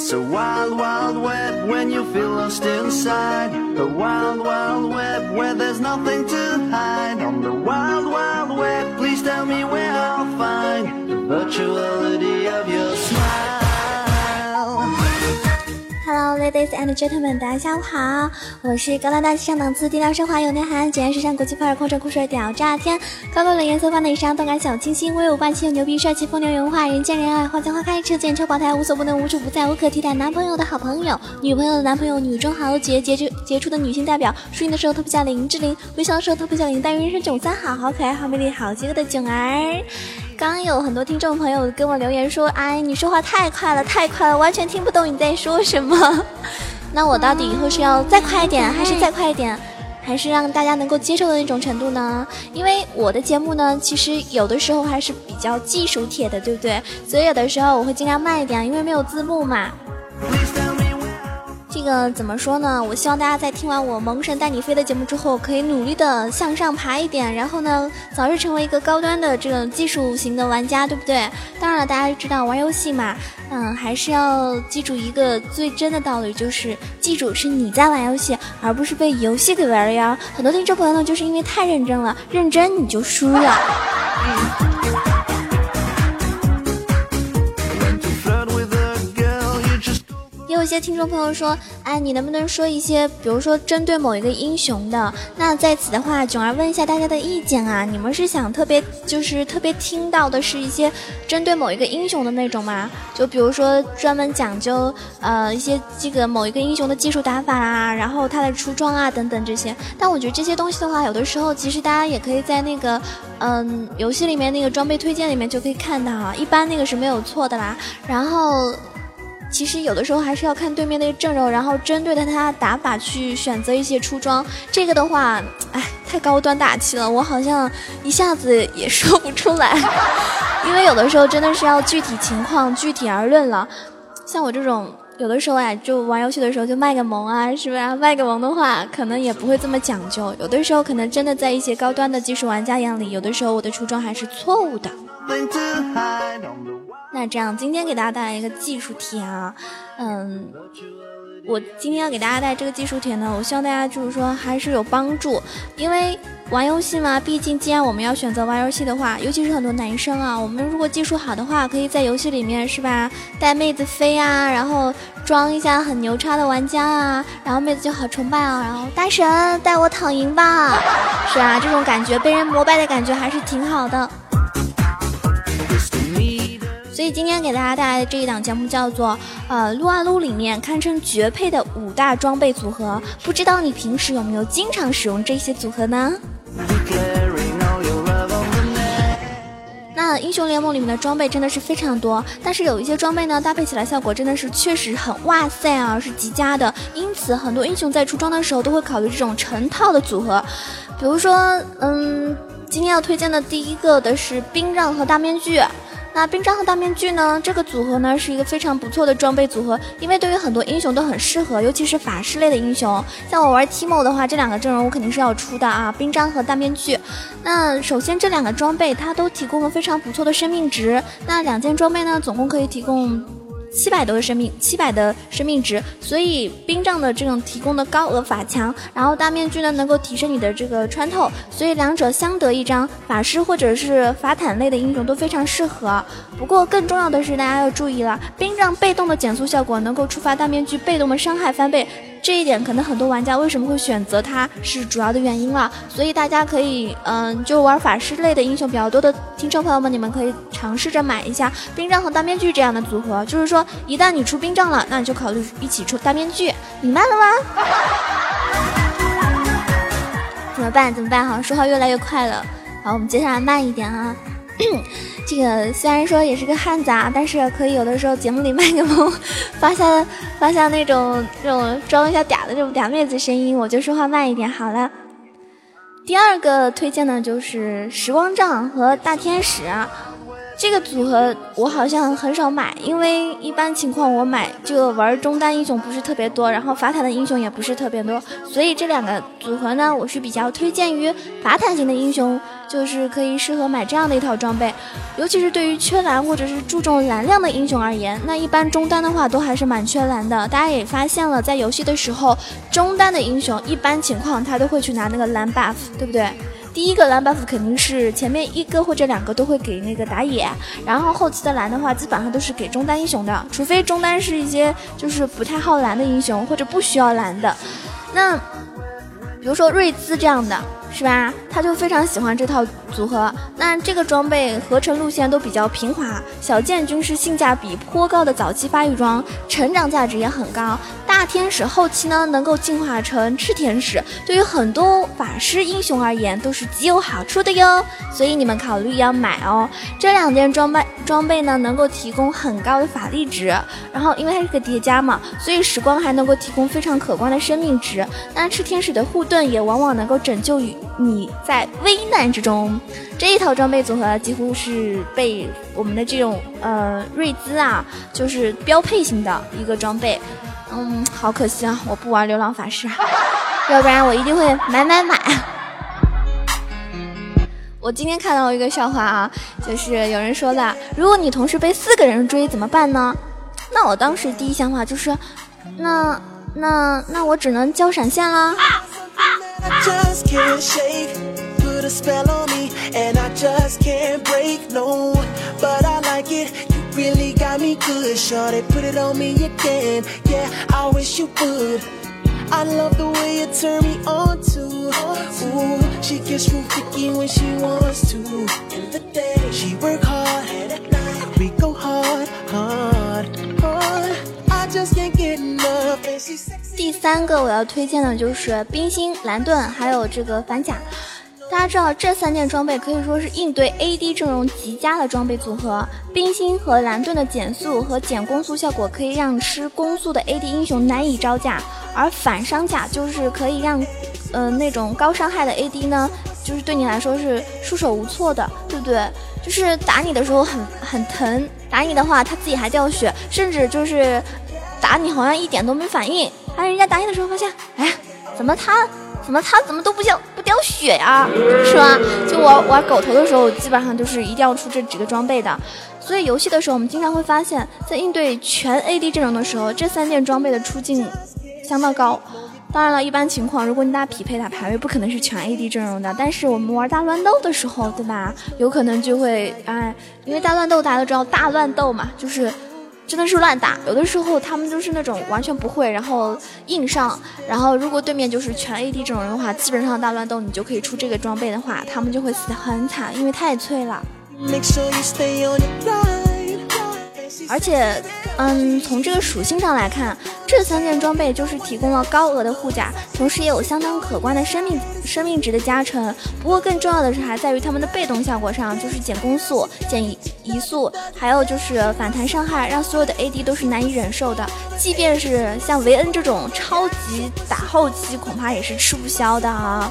It's a wild, wild web when you feel lost inside. A wild, wild web where there's nothing to hide. On the wild, wild web, please tell me where I'll find the virtuality of your Hello, ladies and gentlemen，大家下午好，我是高大大气上档次、低调奢华有内涵、简约时尚、国际范儿、空城酷帅屌炸天、高冷冷颜色放的以上动感小清新、威武霸气又牛逼、帅气风流文化、人见人爱、花见花开、车见车爆胎、无所不能、无处不在、无可替代、男朋友的好朋友、女朋友的男朋友、女中豪杰、杰出杰出的女性代表、输赢的时候特别像林志玲，微笑的时候特别像林黛玉，人生囧三好，好可爱、好美丽、好邪恶的囧儿。刚有很多听众朋友跟我留言说：“哎，你说话太快了，太快了，完全听不懂你在说什么。”那我到底以后是要再快一点，还是再快一点，还是让大家能够接受的那种程度呢？因为我的节目呢，其实有的时候还是比较技术帖的，对不对？所以有的时候我会尽量慢一点，因为没有字幕嘛。这个怎么说呢？我希望大家在听完我《萌神带你飞》的节目之后，可以努力的向上爬一点，然后呢，早日成为一个高端的这种技术型的玩家，对不对？当然了，大家知道玩游戏嘛，嗯，还是要记住一个最真的道理，就是记住是你在玩游戏，而不是被游戏给玩了呀。很多听众朋友呢，就是因为太认真了，认真你就输了。嗯有一些听众朋友说，哎，你能不能说一些，比如说针对某一个英雄的？那在此的话，囧儿问一下大家的意见啊，你们是想特别就是特别听到的是一些针对某一个英雄的那种吗？就比如说专门讲究呃一些这个某一个英雄的技术打法啊，然后他的出装啊等等这些。但我觉得这些东西的话，有的时候其实大家也可以在那个嗯游戏里面那个装备推荐里面就可以看到啊，一般那个是没有错的啦。然后。其实有的时候还是要看对面那个阵容，然后针对的他打法去选择一些出装。这个的话，哎，太高端大气了，我好像一下子也说不出来，因为有的时候真的是要具体情况具体而论了。像我这种。有的时候哎，就玩游戏的时候就卖个萌啊，是吧？卖个萌的话，可能也不会这么讲究。有的时候可能真的在一些高端的技术玩家眼里，有的时候我的出装还是错误的。那这样，今天给大家带来一个技术贴啊，嗯，我今天要给大家带这个技术贴呢，我希望大家就是说还是有帮助，因为玩游戏嘛，毕竟既然我们要选择玩游戏的话，尤其是很多男生啊，我们如果技术好的话，可以在游戏里面是吧，带妹子飞啊，然后装一下很牛叉的玩家啊，然后妹子就好崇拜啊，然后大神带我躺赢吧，是啊，这种感觉被人膜拜的感觉还是挺好的。所以今天给大家带来的这一档节目叫做呃撸啊撸里面堪称绝配的五大装备组合，不知道你平时有没有经常使用这些组合呢？那英雄联盟里面的装备真的是非常多，但是有一些装备呢搭配起来效果真的是确实很哇塞啊，是极佳的。因此很多英雄在出装的时候都会考虑这种成套的组合，比如说嗯，今天要推荐的第一个的是冰杖和大面具。那冰杖和大面具呢？这个组合呢是一个非常不错的装备组合，因为对于很多英雄都很适合，尤其是法师类的英雄。像我玩 Timo 的话，这两个阵容我肯定是要出的啊，冰杖和大面具。那首先这两个装备它都提供了非常不错的生命值，那两件装备呢总共可以提供。七百多个生命，七百的生命值，所以冰杖的这种提供的高额法强，然后大面具呢能够提升你的这个穿透，所以两者相得益彰。法师或者是法坦类的英雄都非常适合。不过更重要的是，大家要注意了，冰杖被动的减速效果能够触发大面具被动的伤害翻倍，这一点可能很多玩家为什么会选择它是主要的原因了。所以大家可以，嗯，就玩法师类的英雄比较多的听众朋友们，你们可以尝试着买一下冰杖和大面具这样的组合。就是说，一旦你出冰杖了，那你就考虑一起出大面具，明白了吗？怎么办？怎么办？好像说话越来越快了。好，我们接下来慢一点啊。这个虽然说也是个汉子啊，但是可以有的时候节目里卖个萌，发下发下那种那种装一下嗲的这种嗲妹子声音，我就说话慢一点好了。第二个推荐呢就是时光杖和大天使，这个组合我好像很少买，因为一般情况我买这个玩中单英雄不是特别多，然后法坦的英雄也不是特别多，所以这两个组合呢，我是比较推荐于法坦型的英雄就是可以适合买这样的一套装备，尤其是对于缺蓝或者是注重蓝量的英雄而言，那一般中单的话都还是蛮缺蓝的。大家也发现了，在游戏的时候，中单的英雄一般情况他都会去拿那个蓝 buff，对不对？第一个蓝 buff 肯定是前面一个或者两个都会给那个打野，然后后期的蓝的话基本上都是给中单英雄的，除非中单是一些就是不太耗蓝的英雄或者不需要蓝的，那比如说瑞兹这样的。是吧？他就非常喜欢这套组合。那这个装备合成路线都比较平滑，小剑军是性价比颇高的早期发育装，成长价值也很高。大天使后期呢能够进化成赤天使，对于很多法师英雄而言都是极有好处的哟。所以你们考虑要买哦。这两件装备装备呢能够提供很高的法力值，然后因为它是个叠加嘛，所以时光还能够提供非常可观的生命值。那赤天使的护盾也往往能够拯救于。你在危难之中，这一套装备组合几乎是被我们的这种呃瑞兹啊，就是标配型的一个装备。嗯，好可惜啊，我不玩流浪法师，要不然我一定会买买买。我今天看到一个笑话啊，就是有人说了，如果你同时被四个人追怎么办呢？那我当时第一想法就是，那那那我只能交闪现啦。I just can't shake, put a spell on me, and I just can't break, no. But I like it, you really got me good, shorty. Put it on me again, yeah. I wish you would. I love the way you turn me on too. Ooh, she gets real freaky when she wants to. In the day, she work hard, and at night we go hard, hard, hard. I just can't get enough, and she's. 第三个我要推荐的就是冰心、蓝盾，还有这个反甲。 大家知道这三件装备可以说是应对 AD 阵容极佳的装备组合。冰心和蓝盾的减速和减攻速效果可以让吃攻速的 AD 英雄难以招架，而反伤甲就是可以让，呃那种高伤害的 AD 呢，就是对你来说是束手无措的，对不对？就是打你的时候很很疼，打你的话他自己还掉血，甚至就是打你好像一点都没反应。哎，人家打你的时候发现，哎，怎么他，怎么他怎么都不掉不掉血呀，是吧？就我玩狗头的时候，基本上就是一定要出这几个装备的。所以游戏的时候，我们经常会发现，在应对全 AD 阵容的时候，这三件装备的出镜相当高。当然了，一般情况，如果你打匹配打排位，不可能是全 AD 阵容的。但是我们玩大乱斗的时候，对吧？有可能就会，哎，因为大乱斗大家都知道，大乱斗嘛，就是。真的是乱打，有的时候他们就是那种完全不会，然后硬上，然后如果对面就是全 AD 这种人的话，基本上大乱斗你就可以出这个装备的话，他们就会死的很惨，因为太脆了。而且，嗯，从这个属性上来看，这三件装备就是提供了高额的护甲，同时也有相当可观的生命生命值的加成。不过更重要的是，还在于他们的被动效果上，就是减攻速、减移速，还有就是反弹伤害，让所有的 AD 都是难以忍受的。即便是像维恩这种超级打后期，恐怕也是吃不消的啊。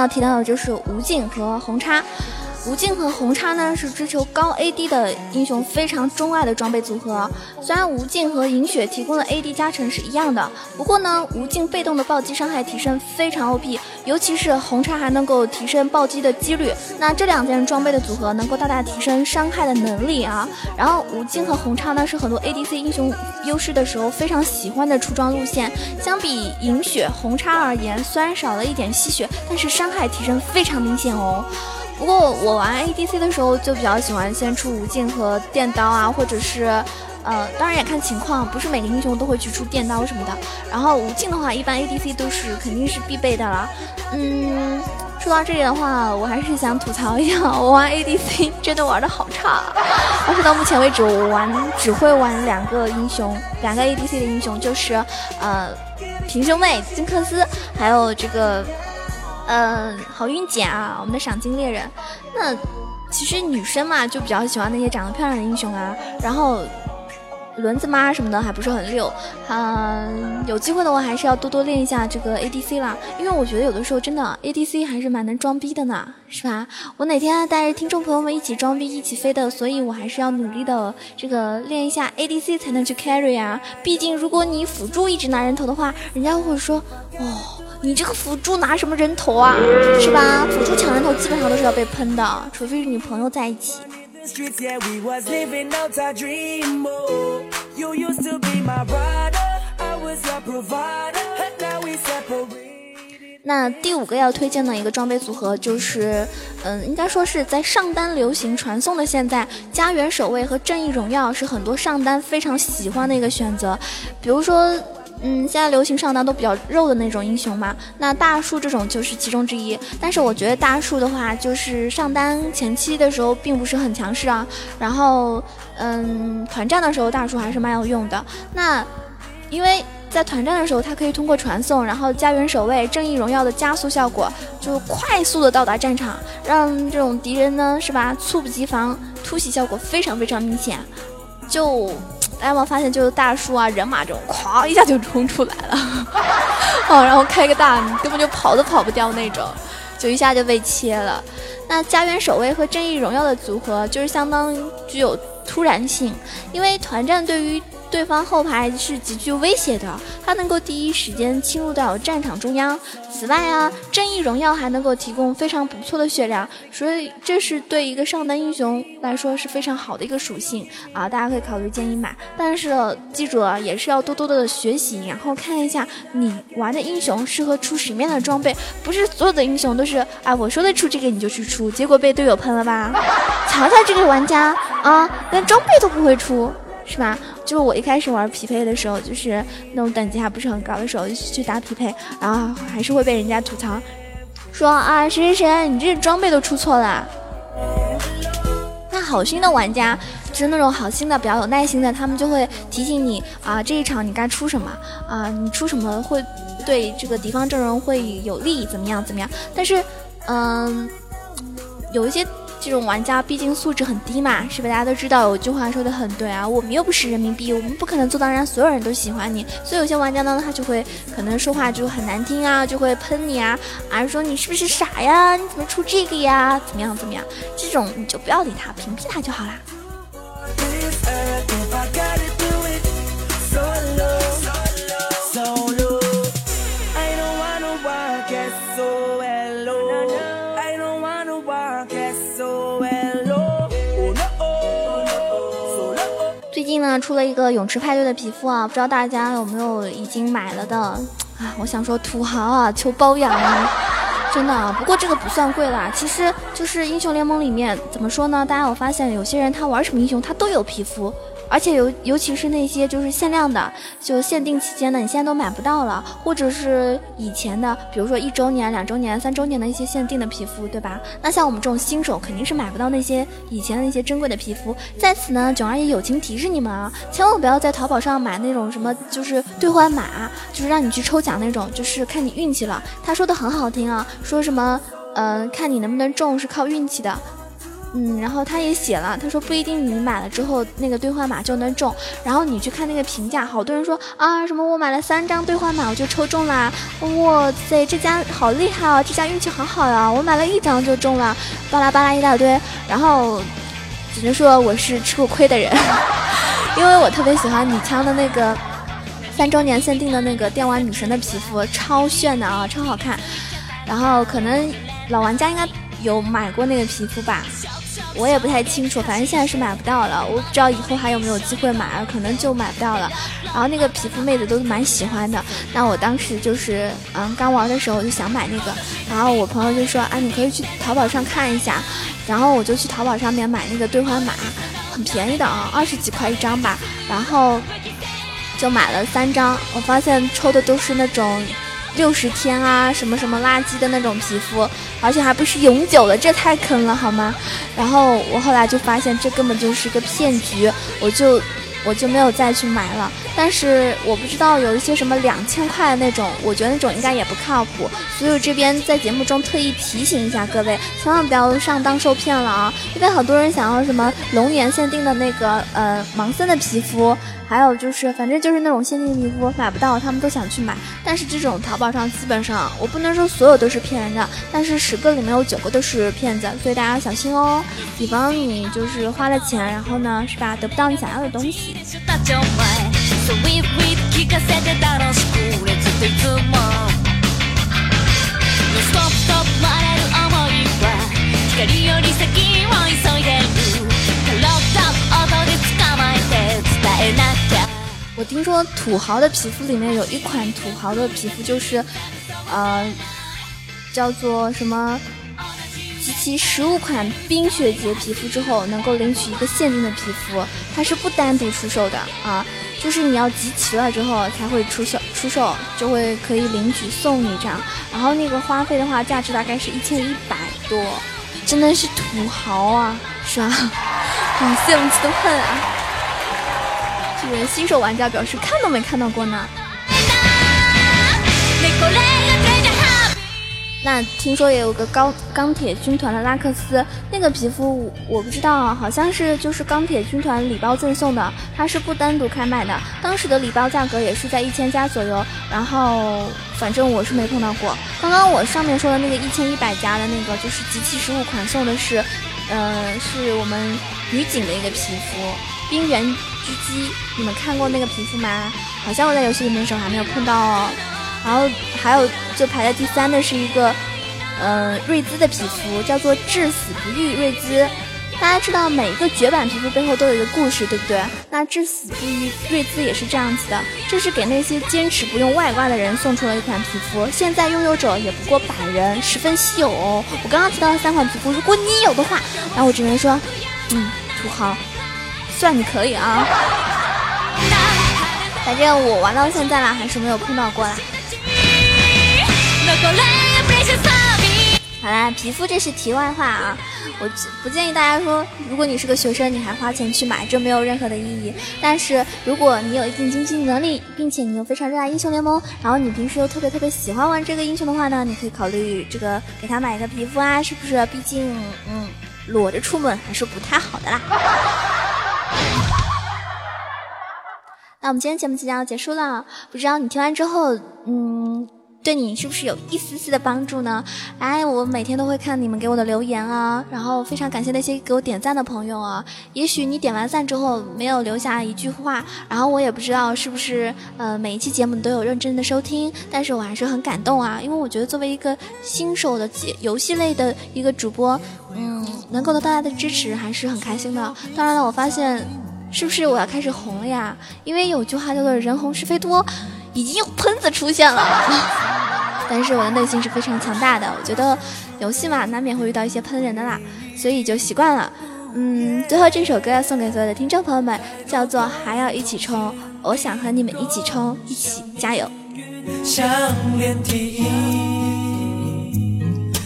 要提到的就是无尽和红叉。无尽和红叉呢是追求高 AD 的英雄非常钟爱的装备组合。虽然无尽和银雪提供的 AD 加成是一样的，不过呢，无尽被动的暴击伤害提升非常 OP，尤其是红叉还能够提升暴击的几率。那这两件装备的组合能够大大提升伤害的能力啊。然后无尽和红叉呢是很多 ADC 英雄优势的时候非常喜欢的出装路线。相比银雪、红叉而言，虽然少了一点吸血，但是伤害提升非常明显哦。不过我玩 ADC 的时候就比较喜欢先出无尽和电刀啊，或者是，呃，当然也看情况，不是每个英雄都会去出电刀什么的。然后无尽的话，一般 ADC 都是肯定是必备的了。嗯，说到这里的话，我还是想吐槽一下，我玩 ADC 真的玩的好差。而且到目前为止，我玩只会玩两个英雄，两个 ADC 的英雄，就是呃平胸妹金克斯，还有这个。嗯，好运姐啊，我们的赏金猎人。那其实女生嘛，就比较喜欢那些长得漂亮的英雄啊。然后。轮子妈什么的还不是很溜，嗯，有机会的话还是要多多练一下这个 ADC 啦，因为我觉得有的时候真的 ADC 还是蛮能装逼的呢，是吧？我哪天带着听众朋友们一起装逼一起飞的，所以我还是要努力的这个练一下 ADC 才能去 carry 啊。毕竟如果你辅助一直拿人头的话，人家会说，哦，你这个辅助拿什么人头啊，是吧？辅助抢人头基本上都是要被喷的，除非是女朋友在一起。那第五个要推荐的一个装备组合就是，嗯，应该说是在上单流行传送的现在，家园守卫和正义荣耀是很多上单非常喜欢的一个选择，比如说。嗯，现在流行上单都比较肉的那种英雄嘛，那大树这种就是其中之一。但是我觉得大树的话，就是上单前期的时候并不是很强势啊。然后，嗯，团战的时候大树还是蛮有用的。那因为在团战的时候，它可以通过传送，然后家园守卫、正义荣耀的加速效果，就快速的到达战场，让这种敌人呢是吧，猝不及防，突袭效果非常非常明显，就。大家有没有发现，就是大树啊、人马这种，咵一下就冲出来了，哦，然后开个大，根本就跑都跑不掉那种，就一下就被切了。那家园守卫和正义荣耀的组合，就是相当具有突然性，因为团战对于。对方后排是极具威胁的，它能够第一时间侵入到战场中央。此外啊，正义荣耀还能够提供非常不错的血量，所以这是对一个上单英雄来说是非常好的一个属性。啊！大家可以考虑建议买，但是记住啊，也是要多多的学习，然后看一下你玩的英雄适合出什么样的装备，不是所有的英雄都是哎我说的出这个你就去出，结果被队友喷了吧？瞧瞧这个玩家啊，连装备都不会出。是吧？就是我一开始玩匹配的时候，就是那种等级还不是很高的时候去打匹配，然后还是会被人家吐槽，说啊谁谁谁，你这装备都出错了。那好心的玩家，就是那种好心的、比较有耐心的，他们就会提醒你啊，这一场你该出什么啊，你出什么会对这个敌方阵容会有利，怎么样怎么样？但是，嗯，有一些。这种玩家毕竟素质很低嘛，是吧？大家都知道有句话说的很对啊，我们又不是人民币，我们不可能做到让所有人都喜欢你。所以有些玩家呢，他就会可能说话就很难听啊，就会喷你啊，啊说你是不是傻呀？你怎么出这个呀？怎么样怎么样？这种你就不要理他，屏蔽他就好啦。呢，出了一个泳池派对的皮肤啊，不知道大家有没有已经买了的啊？我想说土豪啊，求包养啊，真的。不过这个不算贵啦，其实就是英雄联盟里面怎么说呢？大家我发现有些人他玩什么英雄他都有皮肤。而且尤尤其是那些就是限量的，就限定期间的，你现在都买不到了，或者是以前的，比如说一周年、两周年、三周年的一些限定的皮肤，对吧？那像我们这种新手肯定是买不到那些以前的那些珍贵的皮肤。在此呢，囧阿姨友情提示你们啊，千万不要在淘宝上买那种什么就是兑换码，就是让你去抽奖那种，就是看你运气了。他说的很好听啊，说什么，嗯，看你能不能中是靠运气的。嗯，然后他也写了，他说不一定你买了之后那个兑换码就能中，然后你去看那个评价，好多人说啊什么我买了三张兑换码我就抽中啦，哇塞这家好厉害啊，这家运气好好呀，我买了一张就中了，巴拉巴拉一大堆，然后只能说我是吃过亏的人，因为我特别喜欢女枪的那个三周年限定的那个电玩女神的皮肤，超炫的啊，超好看，然后可能老玩家应该有买过那个皮肤吧。我也不太清楚，反正现在是买不到了。我不知道以后还有没有机会买，可能就买不到了。然后那个皮肤妹子都蛮喜欢的。那我当时就是嗯刚玩的时候我就想买那个，然后我朋友就说啊你可以去淘宝上看一下。然后我就去淘宝上面买那个兑换码，很便宜的啊，二十几块一张吧。然后就买了三张，我发现抽的都是那种。六十天啊，什么什么垃圾的那种皮肤，而且还不是永久的，这太坑了好吗？然后我后来就发现这根本就是个骗局，我就我就没有再去买了。但是我不知道有一些什么两千块的那种，我觉得那种应该也不靠谱。所以这边在节目中特意提醒一下各位，千万不要上当受骗了啊！因为很多人想要什么龙年限定的那个呃盲僧的皮肤。还有就是，反正就是那种限定皮肤买不到，他们都想去买。但是这种淘宝上基本上，我不能说所有都是骗人的，但是十个里面有九个都是骗子，所以大家小心哦。以防你就是花了钱，然后呢，是吧，得不到你想要的东西。我听说土豪的皮肤里面有一款土豪的皮肤，就是，呃，叫做什么？集齐十五款冰雪节皮肤之后，能够领取一个限定的皮肤，它是不单独出售的啊，就是你要集齐了之后才会出售，出售就会可以领取送你这样。然后那个花费的话，价值大概是一千一百多，真的是土豪啊，是吧？好羡慕嫉妒恨啊！这个新手玩家表示看都没看到过呢。那听说也有个钢钢铁军团的拉克斯，那个皮肤我不知道啊，好像是就是钢铁军团礼包赠送的，它是不单独开卖的。当时的礼包价格也是在一千加左右，然后反正我是没碰到过。刚刚我上面说的那个一千一百加的那个，就是集齐十五款送的是，呃，是我们女警的一个皮肤，冰原。狙击，你们看过那个皮肤吗？好像我在游戏里面的时候还没有碰到哦。然后还有就排在第三的是一个，嗯，瑞兹的皮肤，叫做至死不渝瑞兹。大家知道每一个绝版皮肤背后都有一个故事，对不对？那至死不渝瑞兹也是这样子的，这是给那些坚持不用外挂的人送出了一款皮肤，现在拥有者也不过百人，十分稀有哦。我刚刚提到的三款皮肤，如果你有的话，那我只能说，嗯，土豪。算你可以啊，反正我玩到现在了，还是没有碰到过啦。好啦，皮肤这是题外话啊，我不建议大家说，如果你是个学生，你还花钱去买，这没有任何的意义。但是如果你有一定经济能力，并且你又非常热爱英雄联盟，然后你平时又特别特别喜欢玩这个英雄的话呢，你可以考虑这个给他买一个皮肤啊，是不是？毕竟，嗯，裸着出门还是不太好的啦。那我们今天节目即将要结束了，不知道你听完之后，嗯，对你是不是有一丝丝的帮助呢？哎，我每天都会看你们给我的留言啊，然后非常感谢那些给我点赞的朋友啊。也许你点完赞之后没有留下一句话，然后我也不知道是不是呃每一期节目你都有认真的收听，但是我还是很感动啊，因为我觉得作为一个新手的节游戏类的一个主播，嗯，能够得到大家的支持还是很开心的。当然了，我发现。是不是我要开始红了呀？因为有句话叫做“人红是非多”，已经有喷子出现了。但是我的内心是非常强大的，我觉得游戏嘛，难免会遇到一些喷人的啦，所以就习惯了。嗯，最后这首歌要送给所有的听众朋友们，叫做《还要一起冲》，我想和你们一起冲，一起加油。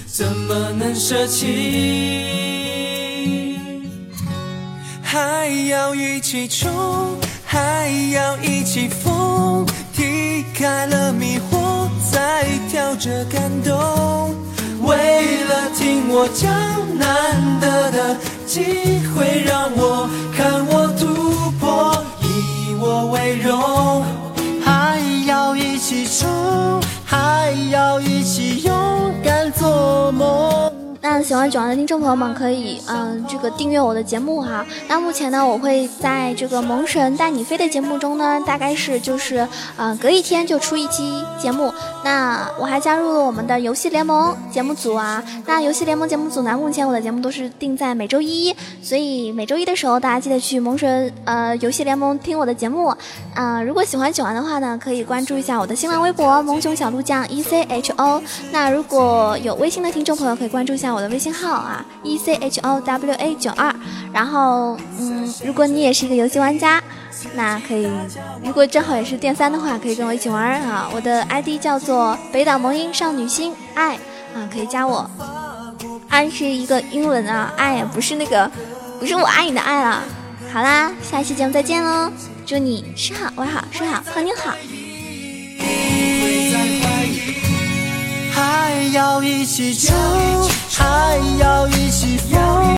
怎么能舍弃？还要一起冲，还要一起疯，踢开了迷惑，再跳着感动。为了听我讲，难得的机喜欢九安的听众朋友们可以，嗯，这个订阅我的节目哈。那目前呢，我会在这个萌神带你飞的节目中呢，大概是就是，嗯，隔一天就出一期节目。那我还加入了我们的游戏联盟节目组啊。那游戏联盟节目组呢，目前我的节目都是定在每周一，所以每周一的时候，大家记得去萌神呃游戏联盟听我的节目。啊，如果喜欢九安的话呢，可以关注一下我的新浪微博萌熊小鹿酱 E C H O。那如果有微信的听众朋友，可以关注一下。我的微信号啊，e c h o w a 九二，然后嗯，如果你也是一个游戏玩家，那可以，如果正好也是电三的话，可以跟我一起玩啊。我的 ID 叫做北岛萌音少女心爱啊，可以加我。爱是一个英文啊，爱不是那个，不是我爱你的爱了。好啦，下一期节目再见喽。祝你吃好玩好睡好泡妞好。还要一起走还要一起疯